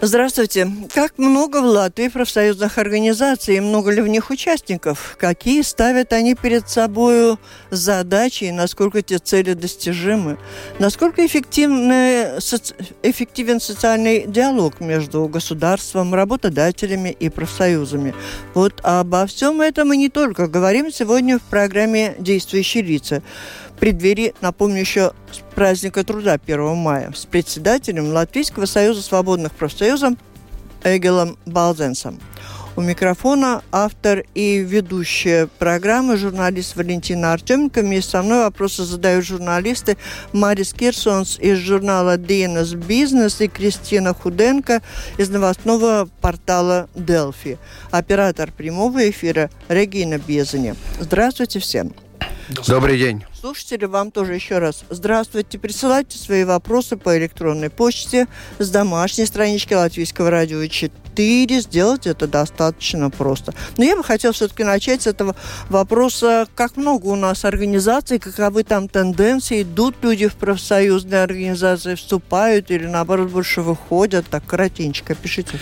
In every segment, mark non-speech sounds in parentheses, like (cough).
Здравствуйте. Как много в Латвии профсоюзных организаций и много ли в них участников? Какие ставят они перед собой задачи и насколько эти цели достижимы? Насколько эффективный, соци... эффективен социальный диалог между государством, работодателями и профсоюзами? Вот обо всем этом мы не только говорим сегодня в программе «Действующие лица» преддверии, напомню, еще праздника труда 1 мая с председателем Латвийского союза свободных профсоюзов Эгелом Балзенсом. У микрофона автор и ведущая программы журналист Валентина Артеменко. Вместе со мной вопросы задают журналисты Марис Кирсонс из журнала «Дейнес Бизнес» и Кристина Худенко из новостного портала «Делфи». Оператор прямого эфира Регина Безани. Здравствуйте всем. Добрый день. Слушатели, вам тоже еще раз здравствуйте. Присылайте свои вопросы по электронной почте с домашней странички Латвийского радио 4. Сделать это достаточно просто. Но я бы хотела все-таки начать с этого вопроса. Как много у нас организаций, каковы там тенденции? Идут люди в профсоюзные организации, вступают или, наоборот, больше выходят? Так, коротенько, пишите.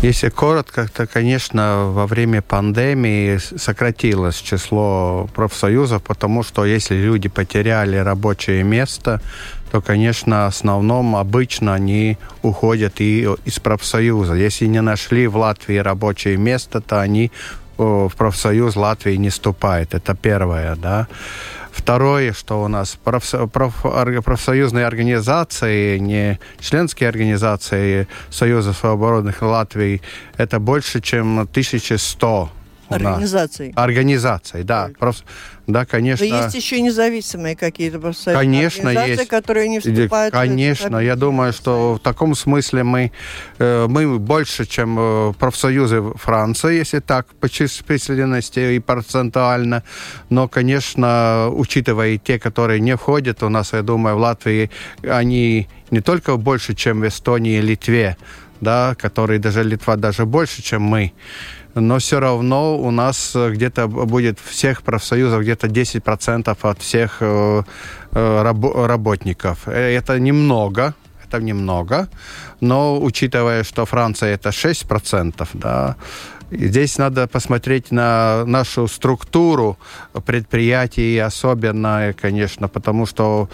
Если коротко, то, конечно, во время пандемии сократилось число профсоюзов, потому что если люди потеряли рабочее место, то, конечно, в основном обычно они уходят и из профсоюза. Если не нашли в Латвии рабочее место, то они в профсоюз Латвии не вступают. Это первое, да. Второе, что у нас проф, проф, профсоюзные организации, не членские организации Союза свободных Латвии, это больше, чем 1100 Организаций. Организаций, да. Проф... Да, конечно. Но есть еще независимые какие-то конечно, есть. которые не вступают Конечно, в я думаю, что в таком смысле мы, э, мы больше, чем э, профсоюзы Франции, если так, по численности и процентуально. Но, конечно, учитывая те, которые не входят у нас, я думаю, в Латвии, они не только больше, чем в Эстонии и Литве, да, которые даже Литва даже больше, чем мы но все равно у нас э, где-то будет всех профсоюзов где-то 10% от всех э, э, раб- работников. Это немного, это немного, но учитывая, что Франция это 6%, да, Здесь надо посмотреть на нашу структуру предприятий, особенно, конечно, потому что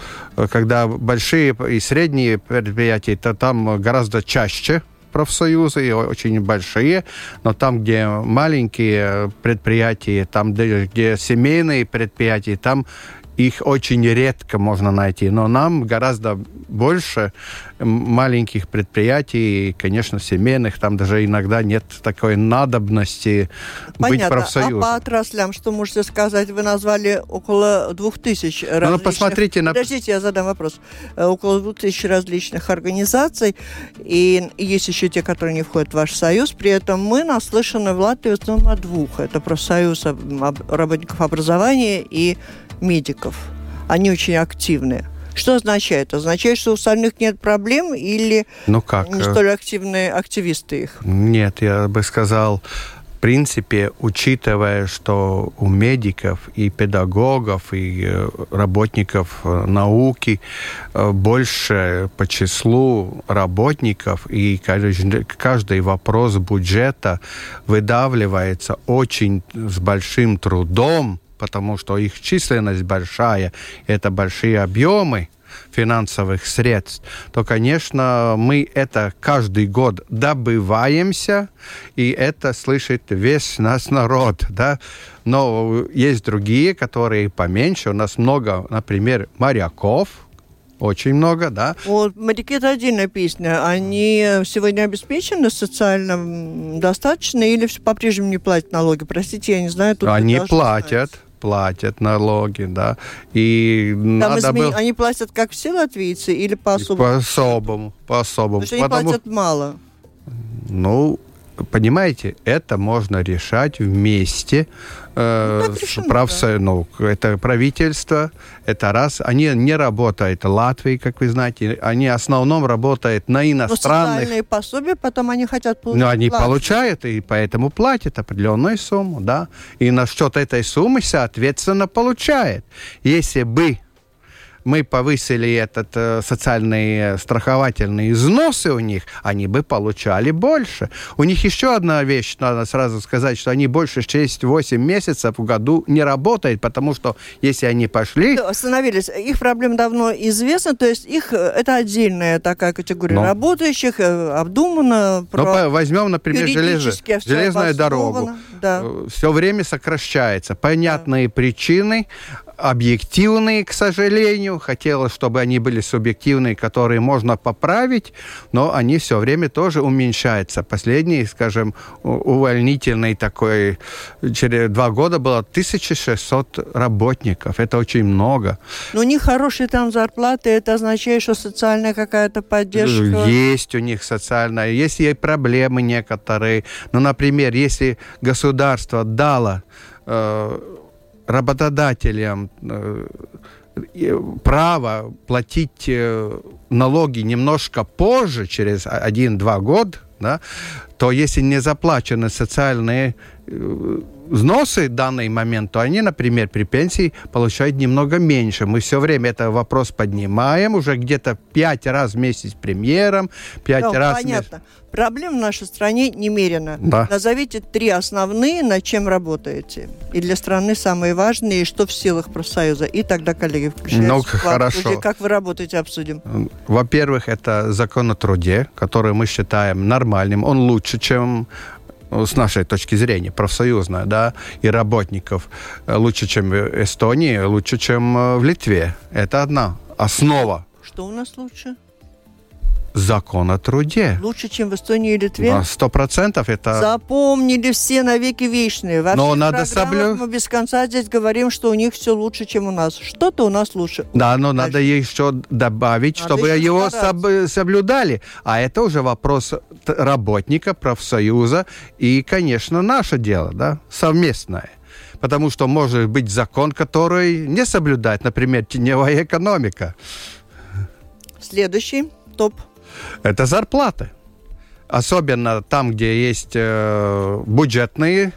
когда большие и средние предприятия, то там гораздо чаще профсоюзы, очень большие, но там, где маленькие предприятия, там, где семейные предприятия, там их очень редко можно найти, но нам гораздо больше маленьких предприятий, конечно, семейных, там даже иногда нет такой надобности Понятно. быть профсоюзом. А по отраслям, что можете сказать? Вы назвали около двух тысяч ну, различных... Ну, посмотрите на... Подождите, я задам вопрос. Э, около двух тысяч различных организаций, и есть еще те, которые не входят в ваш союз. При этом мы наслышаны в Латвии в основном о двух. Это профсоюз работников образования и медиков. Они очень активные. Что означает? Означает, что у остальных нет проблем или ну как? не столь активные активисты их? Нет, я бы сказал, в принципе, учитывая, что у медиков и педагогов, и э, работников э, науки э, больше по числу работников, и каждый вопрос бюджета выдавливается очень с большим трудом, потому что их численность большая, это большие объемы финансовых средств, то, конечно, мы это каждый год добываемся, и это слышит весь наш народ, да. Но есть другие, которые поменьше. У нас много, например, моряков, очень много, да. Вот моряки это отдельная песня. Они сегодня обеспечены социально достаточно или по-прежнему не платят налоги? Простите, я не знаю. Тут Они платят. Знать платят налоги, да. И Там надо измен... было... Они платят как все латвийцы или по-особому? По-особому, по-особому. Потому что они Потому... платят мало. Ну, понимаете, это можно решать вместе э, Ну, с решено, правсо- ну, это правительство, это раз. Они не работают Латвии, как вы знаете, они в основном работают на Но иностранных. социальные пособия потом они хотят получить. Но они плату. получают и поэтому платят определенную сумму, да. И на счет этой суммы, соответственно, получает. Если бы мы повысили этот э, социальные страховательные взносы у них, они бы получали больше. У них еще одна вещь, надо сразу сказать, что они больше 6-8 месяцев в году не работают, потому что если они пошли... Остановились. Их проблема давно известна, то есть их э, это отдельная такая категория Но. работающих, э, обдуманно. По- возьмем, например, всё железную дорогу. Да. все время сокращается. Понятные причины, объективные, к сожалению. Хотелось, чтобы они были субъективные, которые можно поправить, но они все время тоже уменьшаются. Последний, скажем, увольнительный такой, через два года было 1600 работников. Это очень много. Но у них хорошие там зарплаты, это означает, что социальная какая-то поддержка. Есть у них социальная, есть и проблемы некоторые. Ну, например, если государство дало э, работодателям э, право платить э, налоги немножко позже, через один-два года, да, то если не заплачены социальные э, взносы в данный момент, то они, например, при пенсии получают немного меньше. Мы все время этот вопрос поднимаем, уже где-то пять раз вместе с премьером, пять Да, раз... вместе- понятно. Проблем в нашей стране немерено. Да. Назовите три основные, над чем работаете. И для страны самые важные, и что в силах профсоюза. И тогда, коллеги, включаются Ну, в вклад. хорошо. Уже Как вы работаете, обсудим. Во-первых, это закон о труде, который мы считаем нормальным. Он лучше, чем ну, с нашей точки зрения, профсоюзная, да, и работников. Э, Лучше, чем в Эстонии, лучше, чем э, в Литве. Это одна основа Что у нас лучше? Закон о труде. Лучше, чем в Эстонии и Литве? Сто процентов это... Запомнили все навеки вечные. Во Но надо соблю- Мы без конца здесь говорим, что у них все лучше, чем у нас. Что-то у нас лучше. Да, но надо еще добавить, Надо чтобы еще его стараться. соб- соблюдали. А это уже вопрос работника, профсоюза и, конечно, наше дело, да, совместное. Потому что может быть закон, который не соблюдает, например, теневая экономика. Следующий топ. Это зарплаты. Особенно там, где есть э, бюджетные,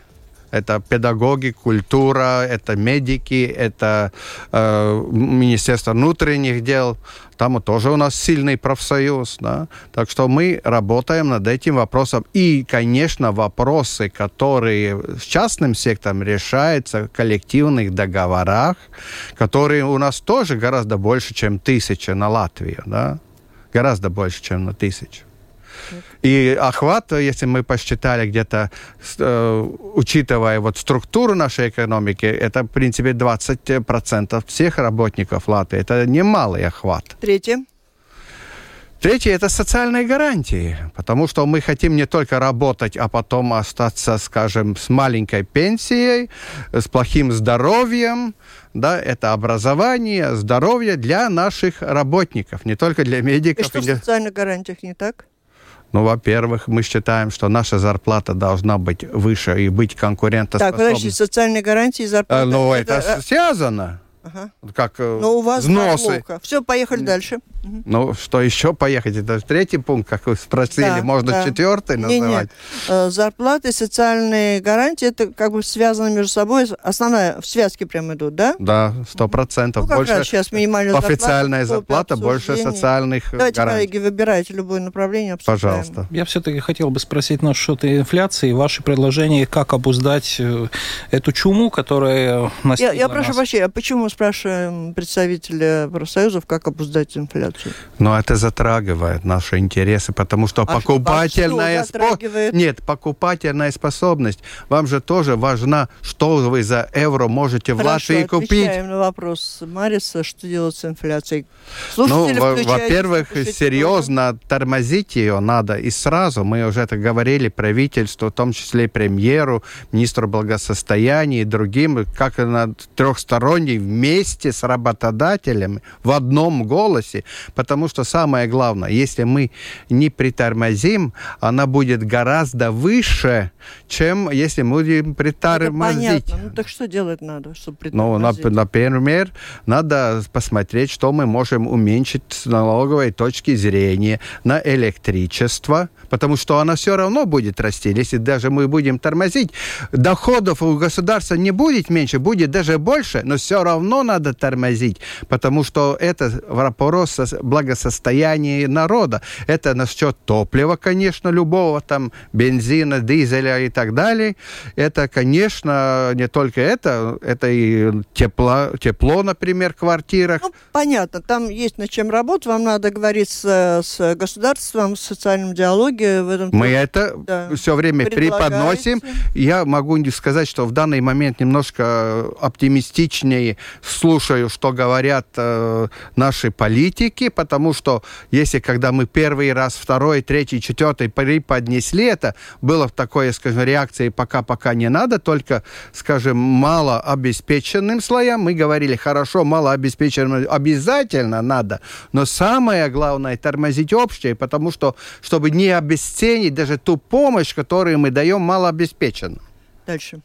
это педагоги, культура, это медики, это э, Министерство внутренних дел. Там тоже у нас сильный профсоюз. Да? Так что мы работаем над этим вопросом. И, конечно, вопросы, которые с частным сектором решаются в коллективных договорах, которые у нас тоже гораздо больше, чем тысяча на Латвию. Да? Гораздо больше, чем на тысячу. И охват, если мы посчитали где-то, э, учитывая вот структуру нашей экономики, это, в принципе, 20% всех работников Латвии. Это немалый охват. Третье. Третье – это социальные гарантии, потому что мы хотим не только работать, а потом остаться, скажем, с маленькой пенсией, с плохим здоровьем, да, это образование, здоровье для наших работников, не только для И медиков. что и в для- социальных гарантиях не так? Ну, во-первых, мы считаем, что наша зарплата должна быть выше и быть Так, конкурентоспособной. подожди, социальные гарантии и зарплата. Э, ну, это, э, связано. Ага. Как э, Но у вас взносы. Все, поехали дальше. Ну, что еще поехать? Это третий пункт, как вы спросили. Да, Можно да. четвертый Не-не. называть? Э, Зарплаты, социальные гарантии, это как бы связано между собой. Основная, в связке прям идут, да? Да, сто процентов. Ну, больше раз сейчас минимальная зарплата. официальная зарплата, больше социальных э, Давайте, гарантий. коллеги, выбирайте любое направление, обсуждаем. Пожалуйста. Я все-таки хотел бы спросить насчет инфляции. Ваши предложения, как обуздать э, эту чуму, которая Я, настигла я прошу нас? прощения, а почему спрашиваем представителя профсоюзов, как обуздать инфляцию? Но это затрагивает наши интересы, потому что А что- покупательная а что затрагивает? Нет, покупательная способность. Вам же тоже важна, что вы за евро можете в Хорошо, Латвии купить. отвечаем на вопрос Мариса, что делать с инфляцией. Ну, Слушатели, включайтесь, во-первых, серьезно тормозить ее надо и сразу. Мы уже это говорили правительству, в том числе премьеру, министру благосостояния и другим, как на трехсторонней вместе с работодателями в одном голосе, потому что самое главное, если мы не притормозим, она будет гораздо выше, чем если мы будем притормозить. Это понятно. Ну так что делать надо, чтобы ну, притормозить? Ну, например, надо посмотреть, что мы можем уменьшить с налоговой точки зрения на электричество, потому что она все равно будет расти. Если даже мы будем тормозить, доходов у государства не будет меньше, будет даже больше, но все равно надо тормозить, потому что это вопрос благосостояния народа. Это насчет топлива, конечно, любого, там, бензина, дизеля и так далее. Это, конечно, не только это, это и тепло, тепло например, в квартирах. Ну, понятно, там есть над чем работать, вам надо говорить с, с государством, с социальным диалоге. В этом Мы это да. все время преподносим. Я могу сказать, что в данный момент немножко оптимистичнее слушаю, что говорят э, наши политики, потому что если когда мы первый раз, второй, третий, четвертый преподнесли это, было такое, скажем, реакции пока-пока не надо, только, скажем, мало обеспеченным слоям. Мы говорили, хорошо, мало обеспеченным обязательно надо, но самое главное тормозить общее, потому что, чтобы не обесценить даже ту помощь, которую мы даем малообеспеченным. Дальше.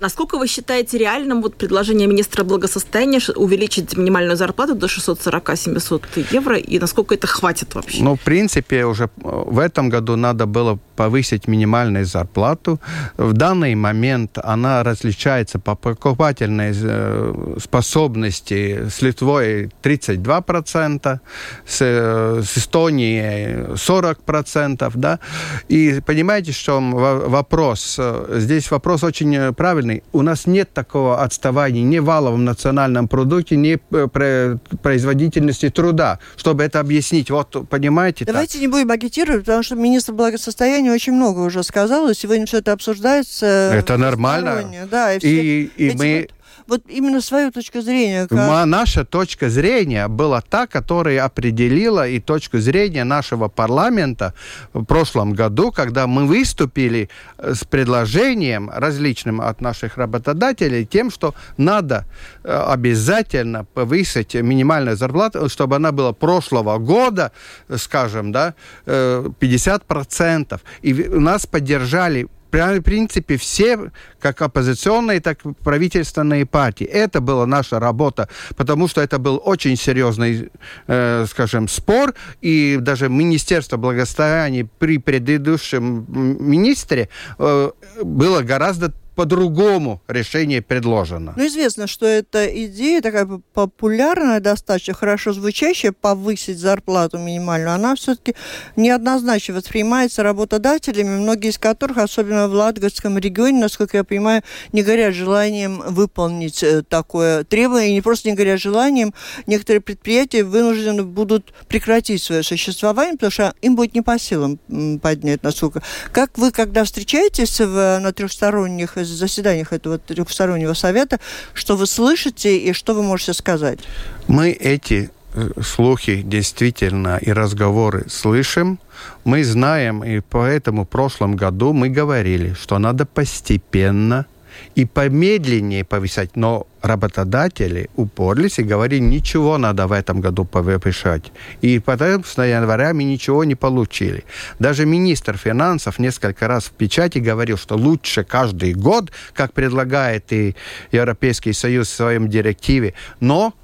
Насколько вы считаете реальным вот предложение министра благосостояния увеличить минимальную зарплату до 640-700 евро, и насколько это хватит вообще? Ну, в принципе, уже э, в этом году надо было повысить минимальную зарплату. В данный момент она различается по покупательной э, способности с Литвой 32%, с, э, с Эстонией 40%, да. И понимаете, что вопрос, здесь вопрос очень правильный. У нас нет такого отставания ни в валовом национальном продукте, ни э, производительности труда, чтобы это объяснить. Вот, понимаете? Давайте так? не будем агитировать, потому что министр благосостояния очень много уже сказал, и сегодня все это обсуждается. Это нормально. Да, и, все, и, и мы... Вот вот именно свою точку зрения. Как... Наша точка зрения была та, которая определила и точку зрения нашего парламента в прошлом году, когда мы выступили э, с предложением различным от наших работодателей тем, что надо э, обязательно повысить минимальную зарплату, чтобы она была прошлого года, скажем, да, 50%. Э, и нас поддержали в принципе, все, как оппозиционные, так и правительственные партии. Это была наша работа, потому что это был очень серьезный, э, скажем, спор, и даже Министерство благосостояния при предыдущем министре э, было гораздо по-другому решение предложено. Ну, известно, что эта идея такая популярная, достаточно хорошо звучащая, повысить зарплату минимальную, она все-таки неоднозначно воспринимается работодателями, многие из которых, особенно в Латгальском регионе, насколько я понимаю, не горят желанием выполнить э, такое требование, и не просто не горят желанием, некоторые предприятия вынуждены будут прекратить свое существование, потому что им будет не по силам поднять, насколько. Как вы, когда встречаетесь в, на трехсторонних заседаниях этого трехстороннего совета, что вы слышите и что вы можете сказать? Мы эти э, слухи действительно и разговоры слышим. Мы знаем, и поэтому в прошлом году мы говорили, что надо постепенно и помедленнее повышать. Но работодатели упорились и говорили, ничего надо в этом году повышать. И потом с января мы ничего не получили. Даже министр финансов несколько раз в печати говорил, что лучше каждый год, как предлагает и Европейский Союз в своем директиве, но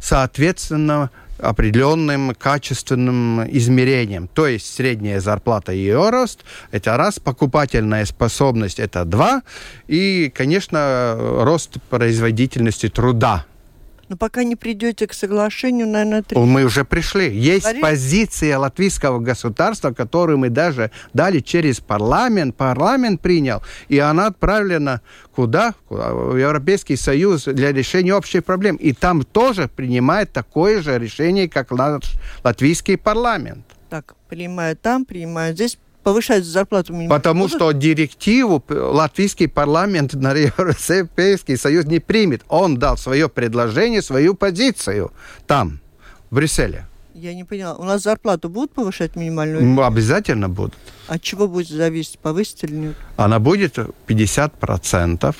соответственно определенным качественным измерением. То есть средняя зарплата и ее рост – это раз, покупательная способность – это два, и, конечно, рост производительности труда но пока не придете к соглашению, наверное, три. Мы уже пришли. Есть Говорит? позиция латвийского государства, которую мы даже дали через парламент. Парламент принял, и она отправлена куда? В Европейский Союз для решения общих проблем. И там тоже принимает такое же решение, как наш латвийский парламент. Так, принимают там, принимают здесь повышать зарплату минимум. Потому будут? что директиву латвийский парламент (laughs) на Европейский Союз не примет. Он дал свое предложение, свою позицию там, в Брюсселе. Я не поняла. У нас зарплату будут повышать минимальную? Обязательно будут. От чего будет зависеть, повысить или нет? Она будет 50%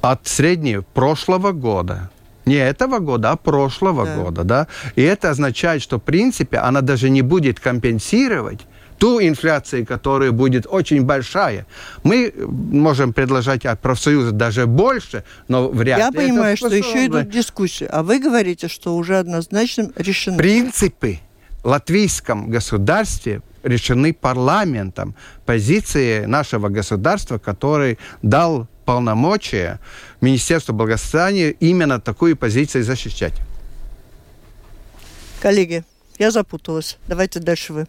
от среднего прошлого года. Не этого года, а прошлого да. года, да. И это означает, что, в принципе, она даже не будет компенсировать ту инфляцию, которая будет очень большая. Мы можем предложить от профсоюза даже больше, но вряд Я ли Я понимаю, что еще идут дискуссии, а вы говорите, что уже однозначно решено. Принципы латвийском государстве решены парламентом. Позиции нашего государства, который дал полномочия Министерству благосостояния именно такую позицию защищать. Коллеги, я запуталась. Давайте дальше вы.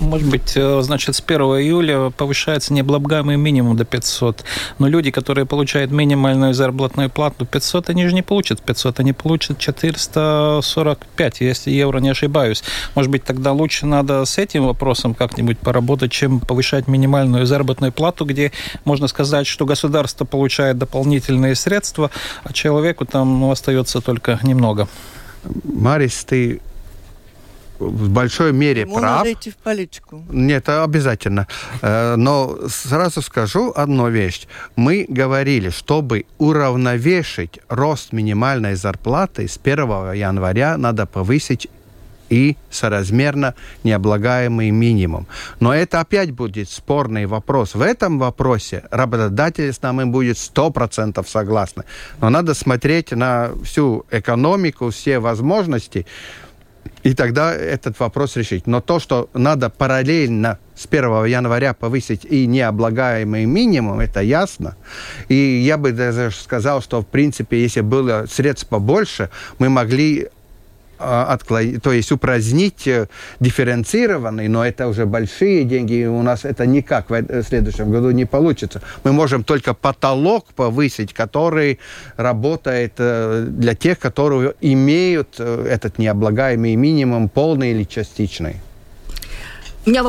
Может быть, э, значит, с 1 июля повышается необлагаемый минимум до 500. Но люди, которые получают минимальную заработную плату 500, они же не получат 500, они получат 445, если евро не ошибаюсь. Может быть, тогда лучше надо с этим вопросом как-нибудь поработать, чем повышать минимальную заработную плату, где можно сказать, что государство получает дополнительные средства, а человеку там ну, остается только немного. Марис, ты в большой мере Ему прав. Надо идти в политику. Нет, обязательно. Э, но сразу скажу одну вещь. Мы говорили, чтобы уравновешить рост минимальной зарплаты с 1 января надо повысить и соразмерно необлагаемый минимум. Но это опять будет спорный вопрос. В этом вопросе работодатели с нами будет 100% согласны. Но надо смотреть на всю экономику, все возможности. И тогда этот вопрос решить. Но то, что надо параллельно с 1 января повысить и необлагаемый минимум, это ясно. И я бы даже сказал, что, в принципе, если было средств побольше, мы могли отклонить, то есть упразднить э, дифференцированный, но это уже большие деньги, и у нас это никак в следующем году не получится. Мы можем только потолок повысить, который работает э, для тех, которые имеют э, этот необлагаемый минимум, полный или частичный. У меня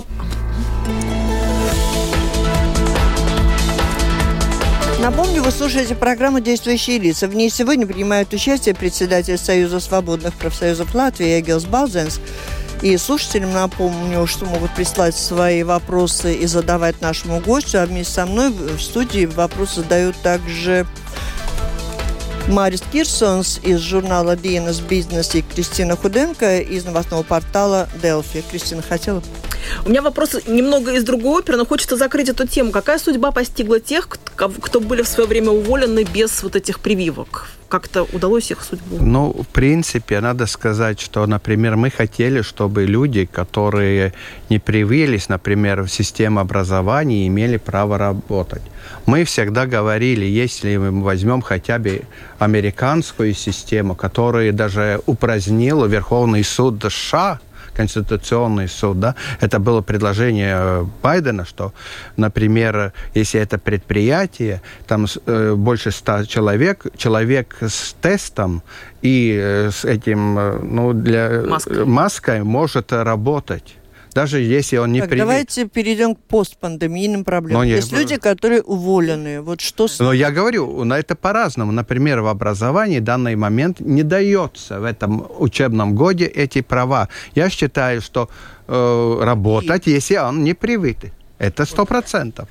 Напомню, вы слушаете программу «Действующие лица». В ней сегодня принимают участие председатель Союза свободных профсоюзов Латвии Эгилс Балзенс. И слушателям напомню, что могут прислать свои вопросы и задавать нашему гостю. А вместе со мной в студии вопросы задают также Марис Кирсонс из журнала «Бизнес Бизнес» и Кристина Худенко из новостного портала «Делфи». Кристина, хотела у меня вопрос немного из другой оперы, но хочется закрыть эту тему. Какая судьба постигла тех, кто были в свое время уволены без вот этих прививок? Как-то удалось их судьбу? Ну, в принципе, надо сказать, что, например, мы хотели, чтобы люди, которые не привились, например, в систему образования, имели право работать. Мы всегда говорили, если мы возьмем хотя бы американскую систему, которая даже упразднила Верховный суд США, Конституционный суд, да, это было предложение э, Байдена, что, например, если это предприятие, там э, больше ста человек, человек с тестом и э, с этим, э, ну, для маской, маской может работать даже если он не так, привит. Давайте перейдем к постпандемийным проблемам. Но Есть нет, люди, которые уволены. Вот что с... Но я говорю, на это по-разному. Например, в образовании в данный момент не дается в этом учебном годе эти права. Я считаю, что э, работать, И... если он не привит. Это сто процентов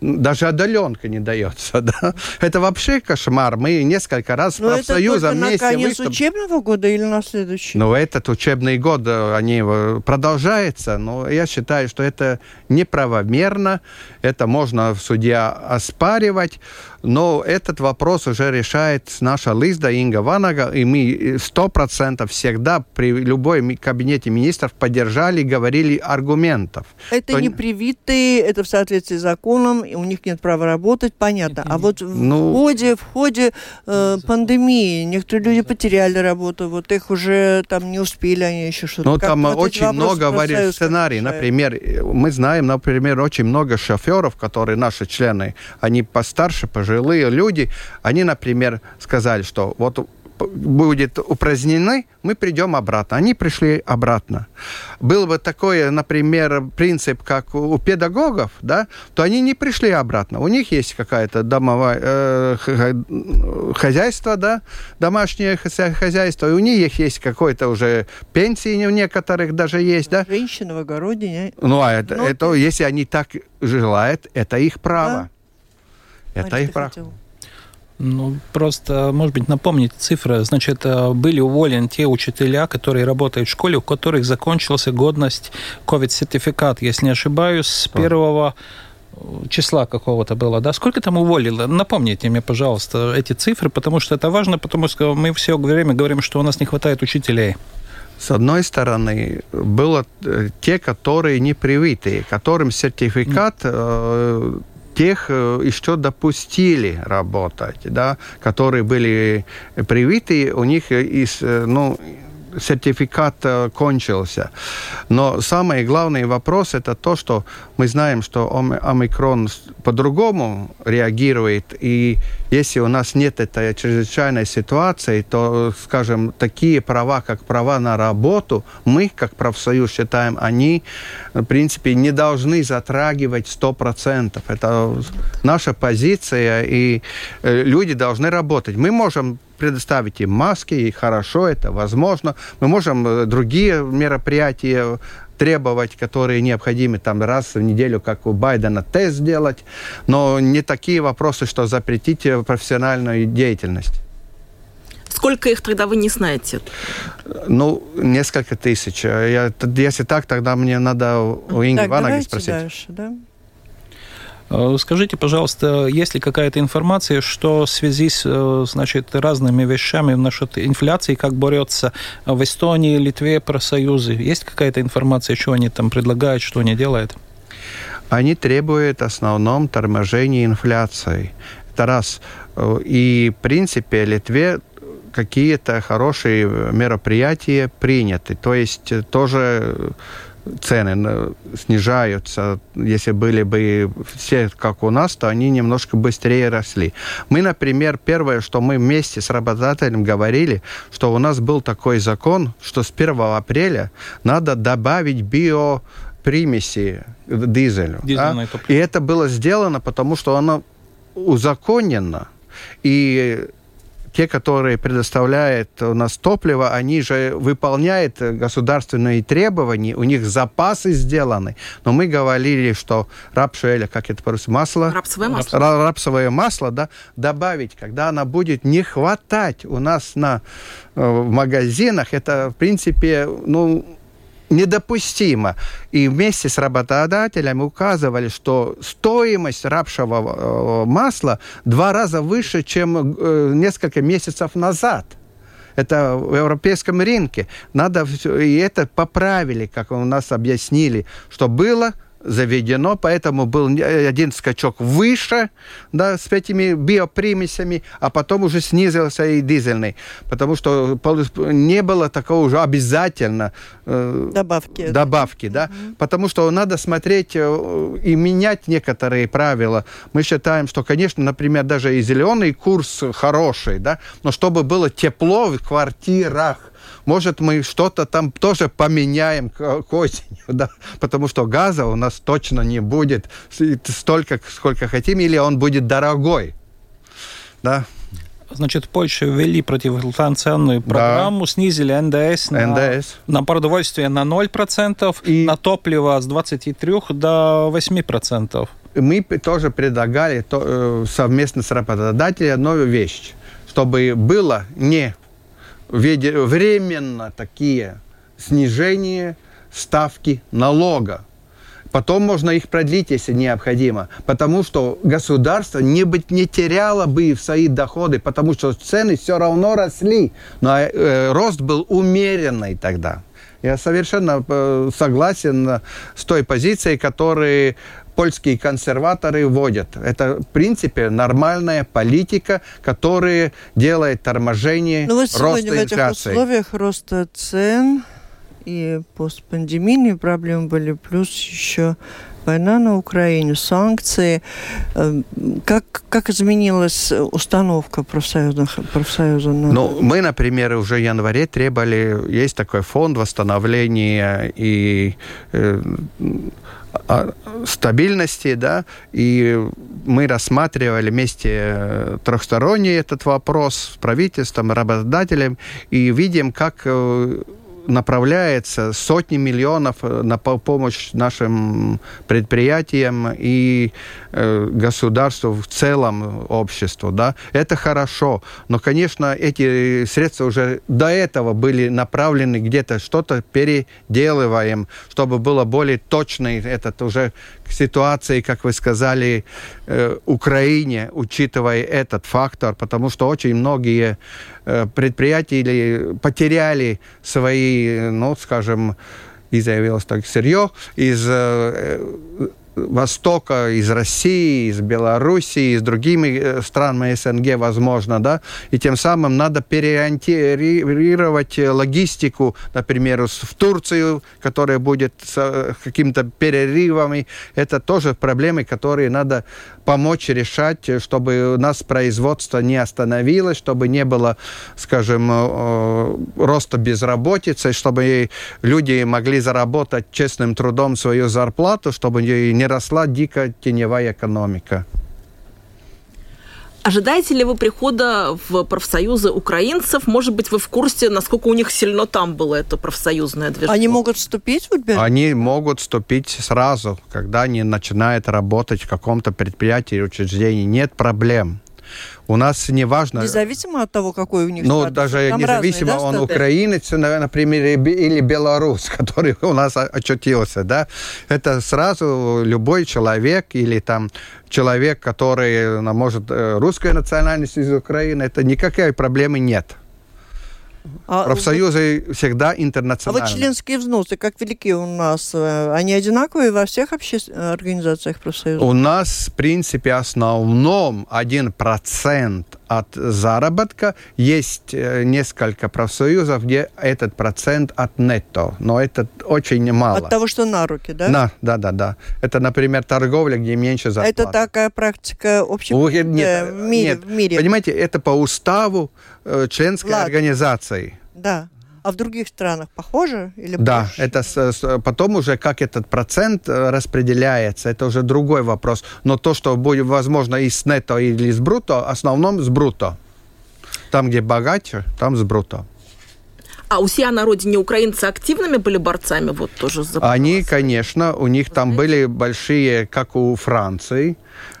даже отдаленка не дается. (laughs) Да? Это вообще кошмар. Мы несколько раз Но профсоюзом это вместе на конец выступ... учебного года или на следующий? Ну, этот учебный год, э, они э, продолжается, но я считаю, что это неправомерно, это можно в суде оспаривать, но этот вопрос уже решает наша Лизда Инга Ванага, и мы сто процентов всегда при любой кабинете министров поддержали, говорили аргументов. Это То... не привитые, это в соответствии с законом, и у них нет права работать, понятно. А вот ну... в ходе, в ходе э, пандемии некоторые люди потеряли работу, вот их уже там не успели, они еще что-то. Ну, там вот очень много вариантов сценарий. Например, мы знаем, например, очень много шоферов, которые наши члены, они постарше, пожилые люди, они, например, сказали, что вот будет упразднены, мы придем обратно. Они пришли обратно. Был бы такой, например, принцип, как у педагогов, да, то они не пришли обратно. У них есть какая-то домовое э, хозяйство, да, домашнее хозяйство, и у них есть какой-то уже пенсии у некоторых даже есть, да. Женщина в огороде. Ну, а это, ну, это, если они так желают, это их право. Да? Это их прав. Ну, просто, может быть, напомнить цифры. Значит, э, были уволены те учителя, которые работают в школе, у которых закончился годность COVID-сертификат, если не ошибаюсь, с первого числа какого-то было, да? Сколько там уволило? Напомните мне, пожалуйста, эти цифры, потому что это важно, потому что мы все время говорим, что у нас не хватает учителей. С одной стороны, было э, те, которые не привитые, которым сертификат э, тех э, еще допустили работать, да, которые были привиты, у них из, э, ну, сертификат э, кончился. Но самый главный вопрос это то, что мы знаем, что омикрон по-другому реагирует, и если у нас нет этой чрезвычайной ситуации, то, скажем, такие права, как права на работу, мы, как профсоюз, считаем, они, в принципе, не должны затрагивать 100%. Это наша позиция, и э, люди должны работать. Мы можем предоставить им маски, и хорошо это, возможно. Мы можем э, другие мероприятия требовать, которые необходимы там раз в неделю, как у Байдена, тест сделать, но не такие вопросы, что запретить профессиональную деятельность. Сколько их тогда вы не знаете? Ну, несколько тысяч. Я, если так, тогда мне надо у Инги Ванаги спросить. Дальше, да? Э, скажите, пожалуйста, есть ли какая-то информация, что в связи с э, значит, разными вещами насчет инфляции, как борется в Эстонии, Литве профсоюзы? Есть какая-то информация, что они там предлагают, что они делают? Они требуют в основном торможения инфляции. Это раз. Э, и, в принципе, Литве какие-то хорошие мероприятия приняты. То есть тоже цены снижаются. Если были бы все как у нас, то они немножко быстрее росли. Мы, например, первое, что мы вместе с работодателем говорили, что у нас был такой закон, что с 1 апреля надо добавить био примеси дизелю. Да? И это было сделано, потому что оно узаконено. И те, которые предоставляют у нас топливо, они же выполняют государственные требования, у них запасы сделаны. Но мы говорили, что рапшуэля, как это по-русски, масло? Рапсовое масло. Рапсовое масло, да, добавить, когда она будет не хватать у нас на, э, в магазинах, это, в принципе, ну, недопустимо. И вместе с работодателями указывали, что стоимость рапшевого э, масла два раза выше, чем э, несколько месяцев назад. Это в европейском рынке. Надо и это поправили, как у нас объяснили, что было заведено, поэтому был один скачок выше да, с этими биопримесями, а потом уже снизился и дизельный, потому что не было такого уже обязательно э, добавки, добавки да, угу. потому что надо смотреть э, и менять некоторые правила. Мы считаем, что, конечно, например, даже и зеленый курс хороший, да, но чтобы было тепло в квартирах, может, мы что-то там тоже поменяем к, к осени, (laughs) да, потому что газа у нас точно не будет столько, сколько хотим, или он будет дорогой, да. Значит, в Польше ввели противоинфляционную программу, да. снизили НДС, на, НДС на продовольствие на 0%, и на топливо с 23 до 8%. Мы тоже предлагали то, э, совместно с работодателем новую вещь, чтобы было не временно такие снижения ставки налога. Потом можно их продлить, если необходимо, потому что государство не, быть, не теряло бы свои доходы, потому что цены все равно росли, но э, рост был умеренный тогда. Я совершенно э, согласен с той позицией, которую польские консерваторы вводят. Это, в принципе, нормальная политика, которая делает торможение Но ну, вот роста инфляции. в этих условиях роста цен и постпандемийные проблемы были, плюс еще война на Украине, санкции. Эм, как, как изменилась установка профсоюза? профсоюза на... Ну, мы, например, уже в январе требовали, есть такой фонд восстановления и э, стабильности, да, и мы рассматривали вместе э, трехсторонний этот вопрос с правительством, работодателем, и видим, как э, направляется сотни миллионов э, на помощь нашим предприятиям и э, государству в целом, обществу. Да? Это хорошо. Но, конечно, эти средства уже до этого были направлены где-то, что-то переделываем, чтобы было более точный этот уже ситуации, как вы сказали, э, Украине, учитывая этот фактор, потому что очень многие э, предприятия потеряли свои, ну, скажем, изъявилось так сырье из э, Востока, из России, из Белоруссии, из другими э, странами СНГ, возможно, да, и тем самым надо переориентировать логистику, например, в Турцию, которая будет с э, какими-то перерывами. Это тоже проблемы, которые надо помочь решать, чтобы у нас производство не остановилось, чтобы не было, скажем, роста безработицы, чтобы люди могли заработать честным трудом свою зарплату, чтобы не росла дико теневая экономика. Ожидаете ли вы прихода в профсоюзы украинцев? Может быть, вы в курсе, насколько у них сильно там было это профсоюзное движение? Они могут вступить в Сбер? Они могут вступить сразу, когда они начинают работать в каком-то предприятии или учреждении. Нет проблем. У нас не важно... Независимо от того, какой у них Ну, статус. даже Там независимо, разные, да, он статы? украинец, например, или белорус, (laughs) который у нас очутился, да, это сразу любой человек или там человек, который ну, может э, русская национальность из Украины, это никакой проблемы нет. А Профсоюзы вот, всегда интернациональные. А вот членские взносы, как велики у нас, э, они одинаковые во всех обще... организациях профсоюзов? У нас, в принципе, основном 1% от заработка. Есть э, несколько профсоюзов, где этот процент от нетто, но это очень мало. От того, что на руки, да? Да, да, да, да. Это, например, торговля, где меньше зарплаты. Это такая практика общепринятая нет, в, мире, нет. в мире? Понимаете, это по уставу э, членской Ладно. организации. Да. А в других странах похоже или Да, больше? это с, с, потом уже как этот процент э, распределяется, это уже другой вопрос. Но то, что будет возможно и с нетто или с бруто, в основном с бруто. Там, где богаче, там с бруто. А у себя на родине украинцы активными были борцами вот тоже за Они, конечно, у них там были большие, как у Франции,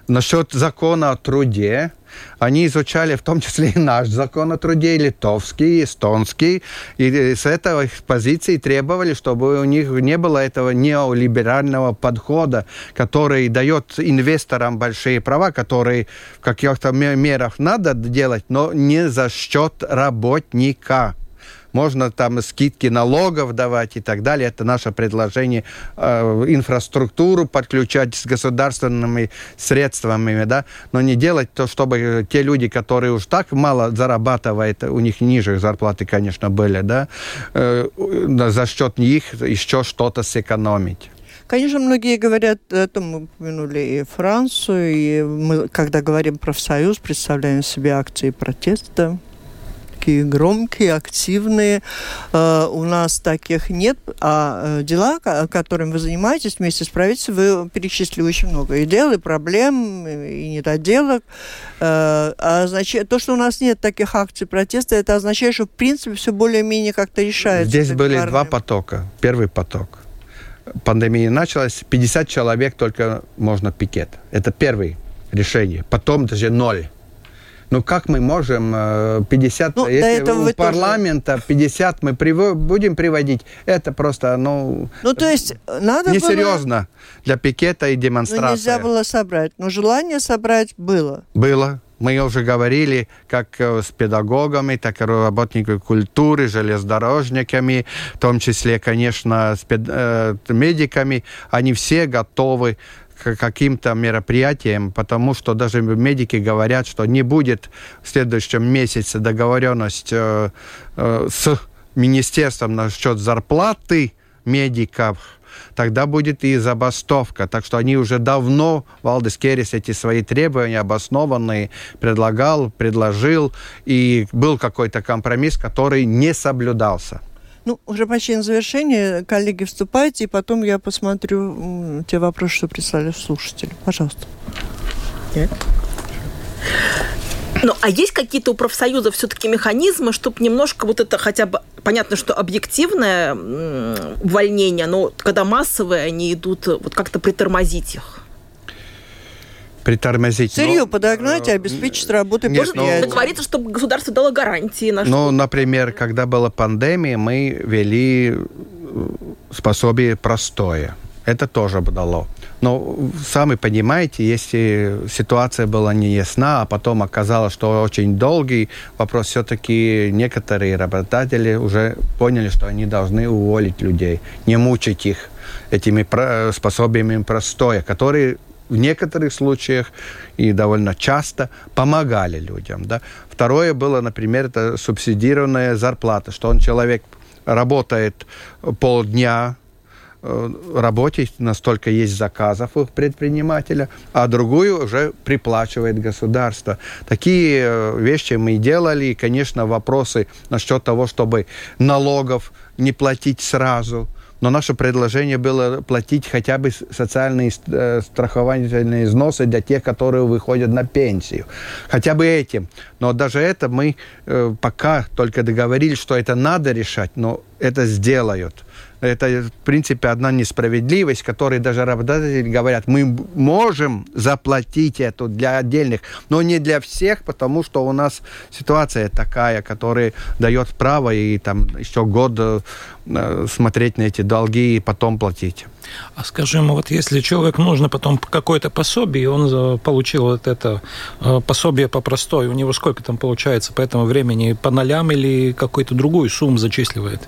насчет закона о труде они изучали в том числе и наш закон о труде, и литовский, и эстонский, и с этой позиции требовали, чтобы у них не было этого неолиберального подхода, который дает инвесторам большие права, которые в каких-то мерах надо делать, но не за счет работника можно там скидки налогов давать и так далее. Это наше предложение. Э, инфраструктуру подключать с государственными средствами, да, но не делать то, чтобы те люди, которые уж так мало зарабатывают, у них ниже зарплаты, конечно, были, да, э, за счет них еще что-то сэкономить. Конечно, многие говорят, это мы упомянули и Францию, и мы, когда говорим про профсоюз, представляем себе акции протеста, такие громкие, активные. Э, у нас таких нет. А э, дела, которыми вы занимаетесь вместе с правительством, вы перечислили очень много и дел, и проблем, и недоделок. Э, а значит, то, что у нас нет таких акций протеста, это означает, что в принципе все более-менее как-то решается. Здесь были два потока. Первый поток. Пандемия началась, 50 человек только можно пикет. Это первый решение. Потом даже ноль. Ну как мы можем 50, э, ну, если у парламента тоже... 50 мы прив... будем приводить, это просто, ну... Ну то есть надо Несерьезно было... для пикета и демонстрации. Ну, нельзя было собрать, но желание собрать было. Было. Мы уже говорили как э, с педагогами, так и работниками культуры, железнодорожниками, в том числе, конечно, с пед... э, медиками. Они все готовы к каким-то мероприятиям, потому что даже медики говорят, что не будет в следующем месяце договоренность э, э, с министерством насчет зарплаты медиков, тогда будет и забастовка. Так что они уже давно, Валдес Керрис, эти свои требования обоснованные предлагал, предложил, и был какой-то компромисс, который не соблюдался. Ну, уже почти на завершение. Коллеги, вступайте, и потом я посмотрю те вопросы, что прислали слушатели. Пожалуйста. Нет? Ну, а есть какие-то у профсоюза все-таки механизмы, чтобы немножко вот это хотя бы понятно, что объективное увольнение, но когда массовые они идут, вот как-то притормозить их притормозить. Сырье но, подогнать и обеспечить работу нет, предприятия. Договориться, чтобы государство дало гарантии на Ну, например, когда была пандемия, мы вели способие простое. Это тоже бы дало. Но сами понимаете, если ситуация была не ясна, а потом оказалось, что очень долгий вопрос, все-таки некоторые работодатели уже поняли, что они должны уволить людей, не мучить их этими способиями простоя, которые в некоторых случаях и довольно часто помогали людям. Да. Второе было, например, это субсидированная зарплата, что он человек работает полдня, э, работе, настолько есть заказов у предпринимателя, а другую уже приплачивает государство. Такие э, вещи мы делали, и, конечно, вопросы насчет того, чтобы налогов не платить сразу – но наше предложение было платить хотя бы социальные э, страховательные взносы для тех, которые выходят на пенсию. Хотя бы этим. Но даже это мы э, пока только договорились, что это надо решать, но это сделают. Это, в принципе, одна несправедливость, которой даже работодатели говорят, мы можем заплатить эту для отдельных, но не для всех, потому что у нас ситуация такая, которая дает право и там еще год э, смотреть на эти долги и потом платить. А скажем, вот если человек нужно потом какое-то пособие, он получил вот это э, пособие по простой, у него сколько там получается по этому времени, по нолям или какую-то другую сумму зачисливает?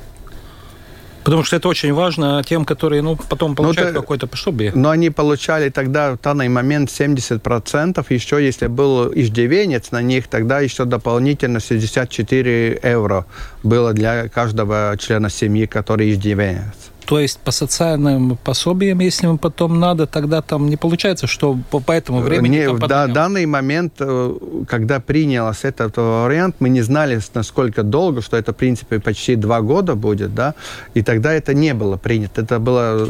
Потому что это очень важно тем, которые ну, потом ну, получают ну, какое-то пособие. Но они получали тогда в данный момент 70%. Еще если был иждивенец на них, тогда еще дополнительно 64 евро было для каждого члена семьи, который иждивенец. То есть по социальным пособиям, если им потом надо, тогда там не получается, что по, по этому э, времени... Не, в да, данный момент, э, когда принялся этот вариант, мы не знали, насколько долго, что это, в принципе, почти два года будет, да, и тогда это не было принято. Это была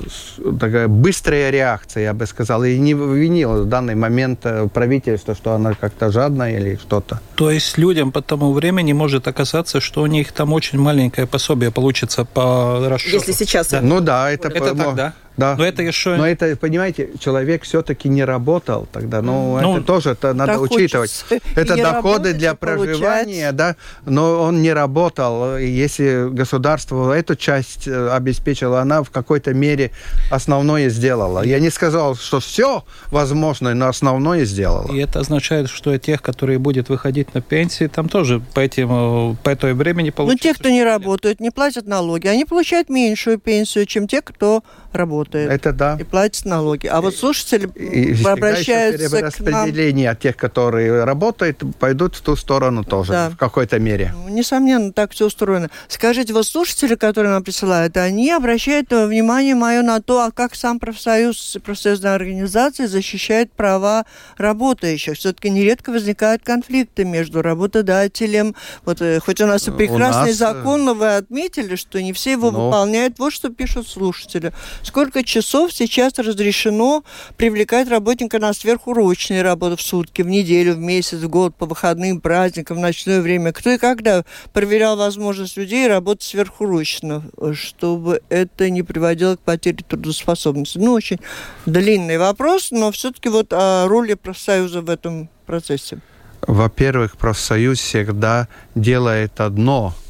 такая быстрая реакция, я бы сказал, и не винил в данный момент э, правительство, что оно как-то жадное или что-то. То есть людям по тому времени может оказаться, что у них там очень маленькое пособие получится по расчету. Если сейчас да. Ну да, это... Это так, да? Но это еще... Но это, понимаете, человек все-таки не работал тогда. Ну, ну это тоже это надо учитывать. Это доходы для проживания, получать. да, но он не работал. Если государство эту часть э, обеспечило, она в какой-то мере основное сделала. Я не сказал, что все возможно, но основное сделала. И это означает, что тех, которые будут выходить на пенсии, там тоже по, этим, э, по этой времени получится... Ну, те, кто не работают, не платят налоги, они получают меньшую пенсию, чем те, кто работает. Это да. И платит налоги. А вот слушатели и, обращаются к нам... от тех, которые работают, пойдут в ту сторону тоже, да. в какой-то мере. Ну, несомненно, так все устроено. Скажите, вот слушатели, которые нам присылают, они обращают внимание мое на то, а как сам профсоюз, профсоюзная организация защищает права работающих. Все-таки нередко возникают конфликты между работодателем. Вот э, хоть у нас и прекрасный нас... Э, закон, но вы отметили, что не все его но... выполняют. Вот что пишут слушатели сколько часов сейчас разрешено привлекать работника на сверхурочные работы в сутки, в неделю, в месяц, в год, по выходным, праздникам, в ночное время. Кто и когда проверял возможность людей работать сверхурочно, чтобы это не приводило к потере трудоспособности. Ну, очень длинный вопрос, но все-таки вот о роли профсоюза в этом процессе. Во-первых, профсоюз всегда делает одно –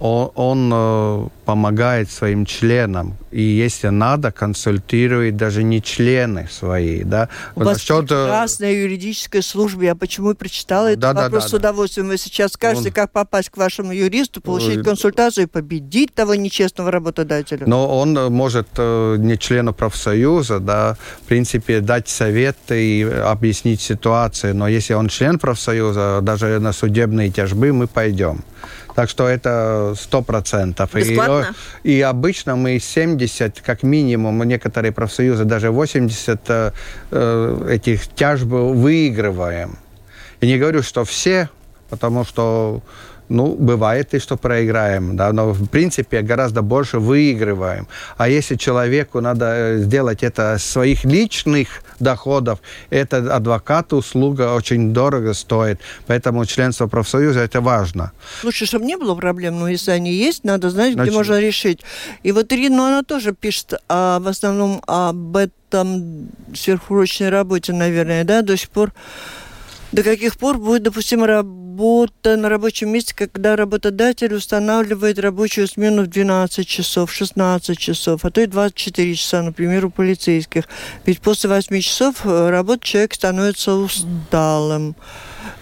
он, он э, помогает своим членам, и если надо, консультирует даже не члены свои, да. У вас Насчет... Э, прекрасная юридическая служба, я почему прочитала этот да, вопрос да, да, с удовольствием. Вы сейчас скажете, он... как попасть к вашему юристу, получить консультацию и победить того нечестного работодателя. Но он может э, не члену профсоюза, да, в принципе, дать советы и объяснить ситуацию, но если он член профсоюза, даже на судебные тяжбы мы пойдем. Так что это сто процентов. И, и обычно мы 70, как минимум, некоторые профсоюзы даже 80 э, э, этих тяжб выигрываем. И не говорю, что все, потому что ну, бывает и что проиграем, да, но в принципе гораздо больше выигрываем. А если человеку надо э, сделать это своих личных доходов, это адвокат услуга очень дорого стоит, поэтому членство профсоюза это важно. Лучше, чтобы не было проблем, но если они есть, надо знать, Значит, где можно решить. И вот Ирина, она тоже пишет а, в основном об этом сверхурочной работе, наверное, да, до сих пор до каких пор будет допустима работа на рабочем месте, когда работодатель устанавливает рабочую смену в 12 часов, 16 часов, а то и 24 часа, например, у полицейских. Ведь после 8 часов э, работы человек становится усталым.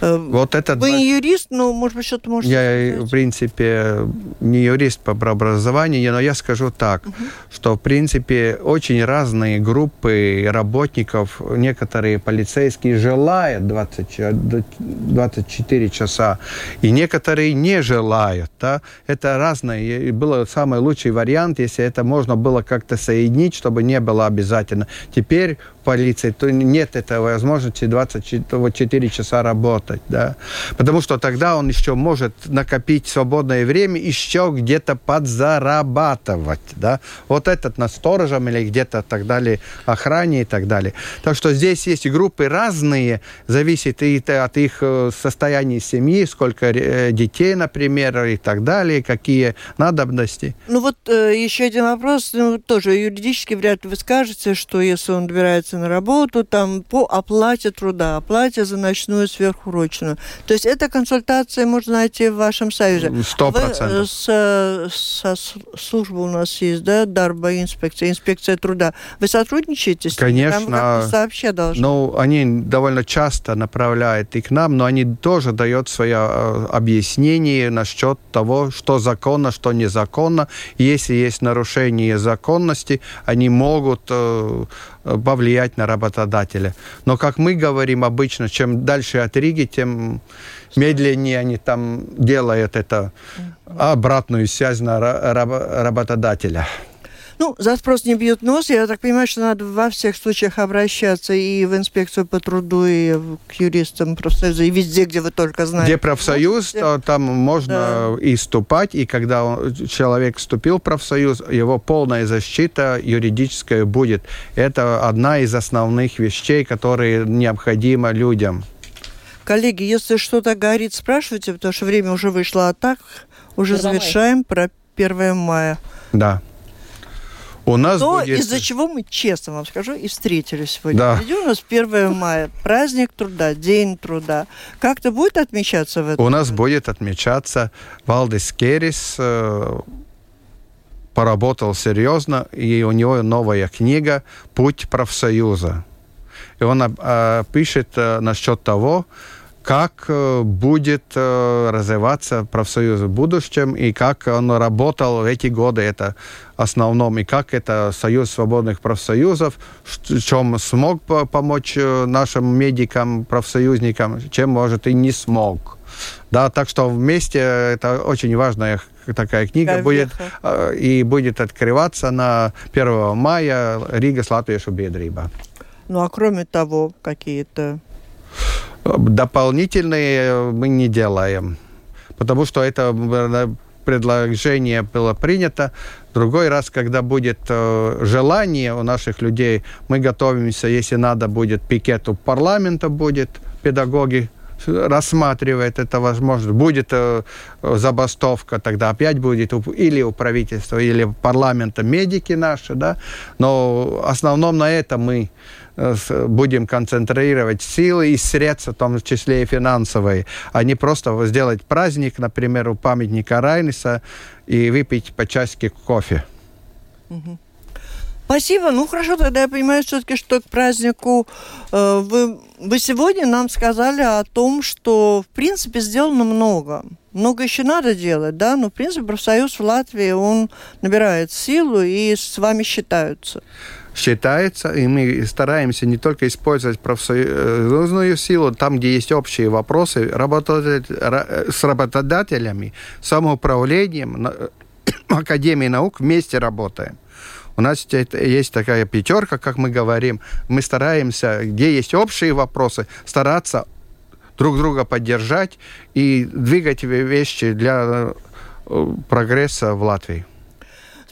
Э, вот это Вы не юрист, но, может быть, что-то можете Я, сказать. в принципе, не юрист по образованию, но я скажу так, угу. что, в принципе, очень разные группы работников, некоторые полицейские желают 20, 24 часа, и некоторые не желают. Да? Это разное. И было самый лучший вариант, если это можно было как-то соединить, чтобы не было обязательно. Теперь полиции, то нет этой возможности 24 часа работать, да. Потому что тогда он еще может накопить свободное время, еще где-то подзарабатывать, да. Вот этот на сторожем или где-то так далее, охране и так далее. Так что здесь есть группы разные, зависит и от их э, состояния семьи, сколько э, детей, например, и так далее, какие надобности. Ну вот э, еще один вопрос, ну, тоже юридически вряд ли вы скажете, что если он добирается устраивается на работу там по оплате труда, оплате за ночную сверхурочную. То есть эта консультация можно найти в вашем союзе. Сто процентов. Со, со службы у нас есть, да, Дарба инспекция, инспекция труда. Вы сотрудничаете с ними? Конечно. Сообща должны. Ну, они довольно часто направляют и к нам, но они тоже дают свое э, объяснение насчет того, что законно, что незаконно. Если есть нарушение законности, они могут э, повлиять на работодателя. Но, как мы говорим обычно, чем дальше от Риги, тем медленнее они там делают это обратную связь на работодателя. Ну, за спрос не бьют нос. Я так понимаю, что надо во всех случаях обращаться и в инспекцию по труду, и к юристам профсоюза, и везде, где вы только знаете. Где профсоюз, то там можно да. и вступать, и когда он, человек вступил в профсоюз, его полная защита юридическая будет. Это одна из основных вещей, которые необходимы людям. Коллеги, если что-то горит, спрашивайте, потому что время уже вышло, а так уже завершаем про 1 мая. Да. У нас То, будет... из-за чего мы, честно вам скажу, и встретились сегодня. Да. Впереди у нас 1 мая, праздник труда, День труда. Как-то будет отмечаться в этом? У нас будет отмечаться Валдис Керис, э, поработал серьезно, и у него новая книга «Путь профсоюза». И он э, пишет э, насчет того, как э, будет э, развиваться профсоюз в будущем и как он работал в эти годы, это основном, и как это Союз свободных профсоюзов, в чем смог помочь э, нашим медикам, профсоюзникам, чем, может, и не смог. Да, так что вместе это очень важная такая книга будет и будет открываться на 1 мая Рига Латвiešu biedrībā. Ну а кроме того, какие-то Дополнительные мы не делаем, потому что это предложение было принято. Другой раз, когда будет э, желание у наших людей, мы готовимся, если надо будет, пикету парламента будет, педагоги рассматривает это возможность. Будет э, забастовка, тогда опять будет или у правительства, или парламента медики наши, да. Но в основном на это мы будем концентрировать силы и средства, в том числе и финансовые, а не просто сделать праздник, например, у памятника Райниса и выпить по чашке кофе. Спасибо. Ну хорошо, тогда я понимаю все-таки, что к празднику э, вы, вы сегодня нам сказали о том, что в принципе сделано много. Много еще надо делать, да, но в принципе профсоюз в Латвии, он набирает силу и с вами считаются считается, и мы стараемся не только использовать профсоюзную силу там, где есть общие вопросы, работать с работодателями, самоуправлением, (coughs) Академией наук вместе работаем. У нас есть такая пятерка, как мы говорим. Мы стараемся, где есть общие вопросы, стараться друг друга поддержать и двигать вещи для прогресса в Латвии.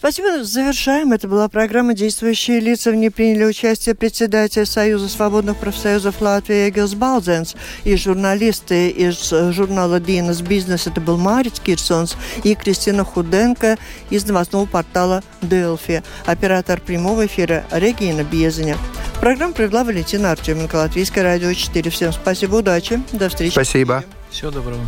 Спасибо. Завершаем. Это была программа «Действующие лица». В ней приняли участие председатель Союза свободных профсоюзов Латвии Эгилс Балдзенс и журналисты из журнала «Dienas Бизнес». Это был Марич Кирсонс и Кристина Худенко из новостного портала «Делфи». Оператор прямого эфира Регина Безеня. Программу провела Валентина Артеменко, Латвийское радио 4. Всем спасибо, удачи, до встречи. Спасибо. Всего доброго.